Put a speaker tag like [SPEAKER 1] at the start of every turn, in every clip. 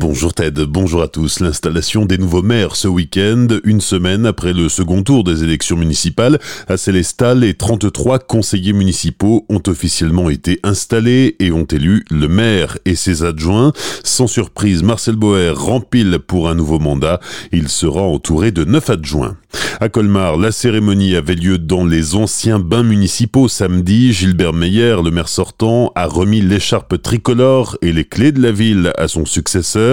[SPEAKER 1] Bonjour Ted, bonjour à tous. L'installation des nouveaux maires ce week-end, une semaine après le second tour des élections municipales, à Célestat, les 33 conseillers municipaux ont officiellement été installés et ont élu le maire et ses adjoints. Sans surprise, Marcel Boer rempile pour un nouveau mandat. Il sera entouré de neuf adjoints. À Colmar, la cérémonie avait lieu dans les anciens bains municipaux samedi. Gilbert Meyer, le maire sortant, a remis l'écharpe tricolore et les clés de la ville à son successeur,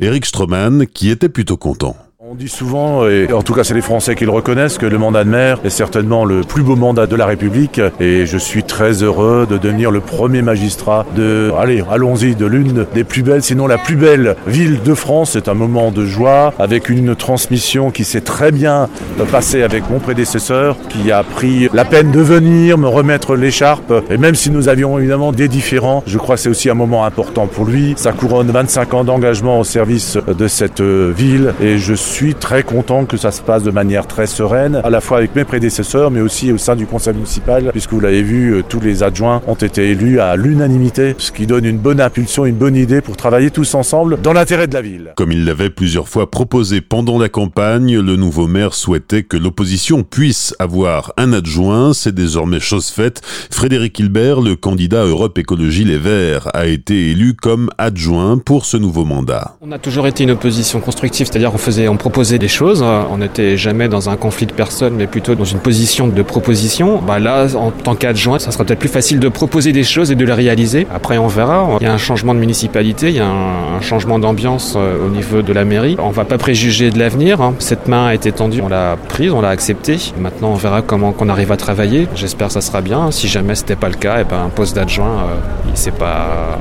[SPEAKER 1] Eric Stroman, qui était plutôt content.
[SPEAKER 2] On dit souvent, et en tout cas c'est les Français qui le reconnaissent, que le mandat de maire est certainement le plus beau mandat de la République et je suis très heureux de devenir le premier magistrat de, allez, allons-y, de l'une des plus belles, sinon la plus belle ville de France. C'est un moment de joie avec une transmission qui s'est très bien passée avec mon prédécesseur qui a pris la peine de venir me remettre l'écharpe et même si nous avions évidemment des différends, je crois que c'est aussi un moment important pour lui. Ça couronne 25 ans d'engagement au service de cette ville et je suis suis très content que ça se passe de manière très sereine, à la fois avec mes prédécesseurs, mais aussi au sein du conseil municipal, puisque vous l'avez vu, euh, tous les adjoints ont été élus à l'unanimité, ce qui donne une bonne impulsion, une bonne idée pour travailler tous ensemble dans l'intérêt de la ville.
[SPEAKER 1] Comme il l'avait plusieurs fois proposé pendant la campagne, le nouveau maire souhaitait que l'opposition puisse avoir un adjoint. C'est désormais chose faite. Frédéric Hilbert, le candidat Europe Écologie Les Verts, a été élu comme adjoint pour ce nouveau mandat.
[SPEAKER 3] On a toujours été une opposition constructive, c'est-à-dire on faisait, on proposer des choses. On n'était jamais dans un conflit de personnes, mais plutôt dans une position de proposition. Bah là, en tant qu'adjoint, ça sera peut-être plus facile de proposer des choses et de les réaliser. Après, on verra. Il y a un changement de municipalité, il y a un, changement d'ambiance euh, au niveau de la mairie. On va pas préjuger de l'avenir. Hein. Cette main a été tendue, on l'a prise, on l'a acceptée. Maintenant, on verra comment qu'on arrive à travailler. J'espère que ça sera bien. Si jamais c'était pas le cas, eh ben un poste d'adjoint, euh, c'est pas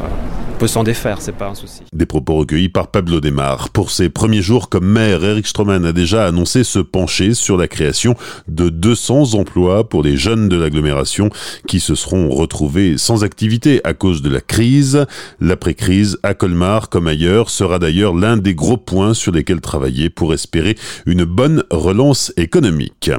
[SPEAKER 3] peut s'en défaire, c'est pas un souci.
[SPEAKER 1] Des propos recueillis par Pablo Desmar. Pour ses premiers jours comme maire, Eric Stroman a déjà annoncé se pencher sur la création de 200 emplois pour les jeunes de l'agglomération qui se seront retrouvés sans activité à cause de la crise. L'après-crise à Colmar, comme ailleurs, sera d'ailleurs l'un des gros points sur lesquels travailler pour espérer une bonne relance économique.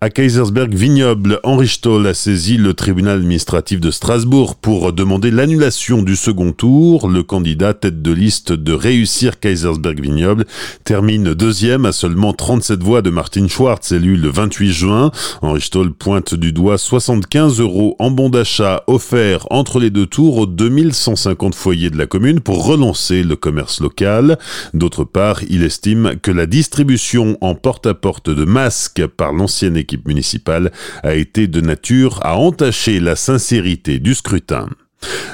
[SPEAKER 1] À Kaisersberg Vignoble, Henri Stoll a saisi le tribunal administratif de Strasbourg pour demander l'annulation du second tour. Le candidat tête de liste de réussir Kaisersberg Vignoble termine deuxième à seulement 37 voix de Martin Schwartz, élu le 28 juin. Henri Stoll pointe du doigt 75 euros en bon d'achat offerts entre les deux tours aux 2150 foyers de la commune pour relancer le commerce local. D'autre part, il estime que la distribution en porte-à-porte -porte de masques par l'ancienne équipe municipale a été de nature à entacher la sincérité du scrutin.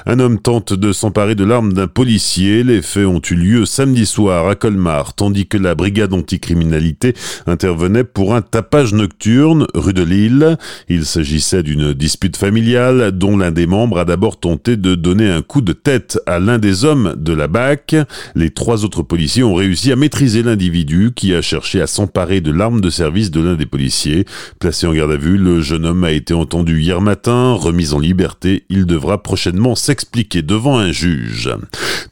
[SPEAKER 1] Un homme tente de s'emparer de l'arme d'un policier. Les faits ont eu lieu samedi soir à Colmar, tandis que la brigade anticriminalité intervenait pour un tapage nocturne rue de Lille. Il s'agissait d'une dispute familiale dont l'un des membres a d'abord tenté de donner un coup de tête à l'un des hommes de la BAC. Les trois autres policiers ont réussi à maîtriser l'individu qui a cherché à s'emparer de l'arme de service de l'un des policiers. Placé en garde à vue, le jeune homme a été entendu hier matin, remis en liberté. Il devra prochainement s'expliquer devant un juge.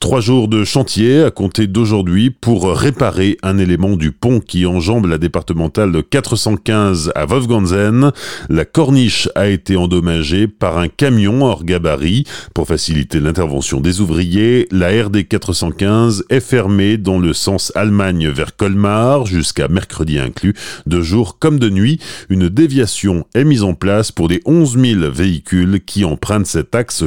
[SPEAKER 1] Trois jours de chantier à compter d'aujourd'hui pour réparer un élément du pont qui enjambe la départementale 415 à Wolfganzen. La corniche a été endommagée par un camion hors gabarit. Pour faciliter l'intervention des ouvriers, la RD 415 est fermée dans le sens Allemagne vers Colmar jusqu'à mercredi inclus, de jour comme de nuit. Une déviation est mise en place pour les 11 000 véhicules qui empruntent cet axe